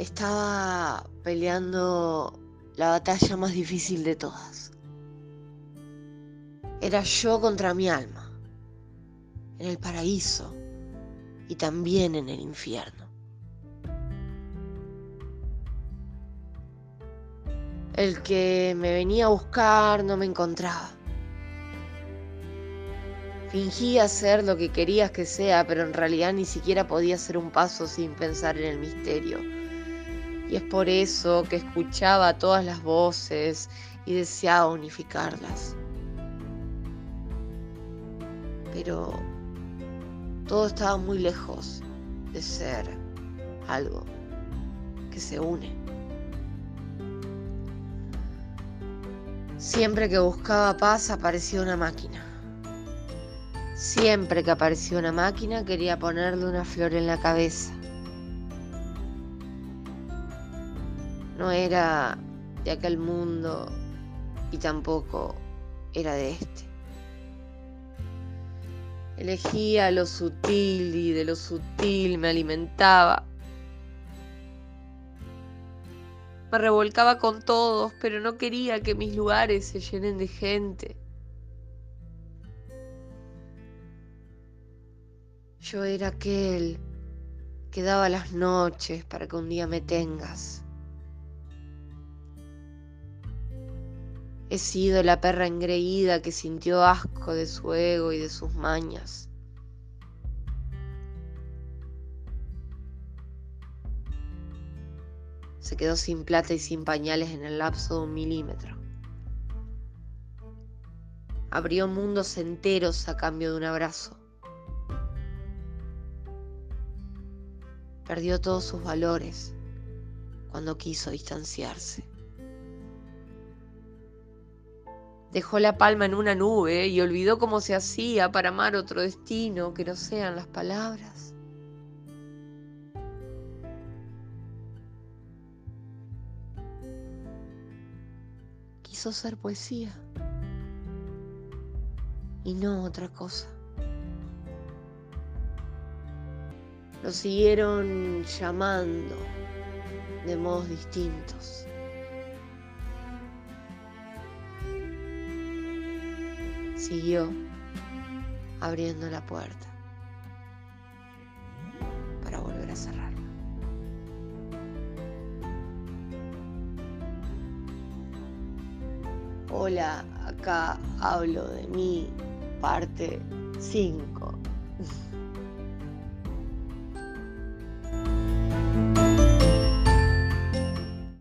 estaba peleando la batalla más difícil de todas. Era yo contra mi alma, en el paraíso y también en el infierno. El que me venía a buscar no me encontraba. Fingía ser lo que querías que sea, pero en realidad ni siquiera podía hacer un paso sin pensar en el misterio. Y es por eso que escuchaba todas las voces y deseaba unificarlas. Pero todo estaba muy lejos de ser algo que se une. Siempre que buscaba paz aparecía una máquina. Siempre que aparecía una máquina quería ponerle una flor en la cabeza. No era de aquel mundo y tampoco era de este. Elegía lo sutil y de lo sutil me alimentaba. Me revolcaba con todos, pero no quería que mis lugares se llenen de gente. Yo era aquel que daba las noches para que un día me tengas. He sido la perra engreída que sintió asco de su ego y de sus mañas. Se quedó sin plata y sin pañales en el lapso de un milímetro. Abrió mundos enteros a cambio de un abrazo. Perdió todos sus valores cuando quiso distanciarse. Dejó la palma en una nube y olvidó cómo se hacía para amar otro destino que no sean las palabras. Quiso ser poesía y no otra cosa. Lo siguieron llamando de modos distintos. Siguió abriendo la puerta para volver a cerrarla. Hola, acá hablo de mi parte 5.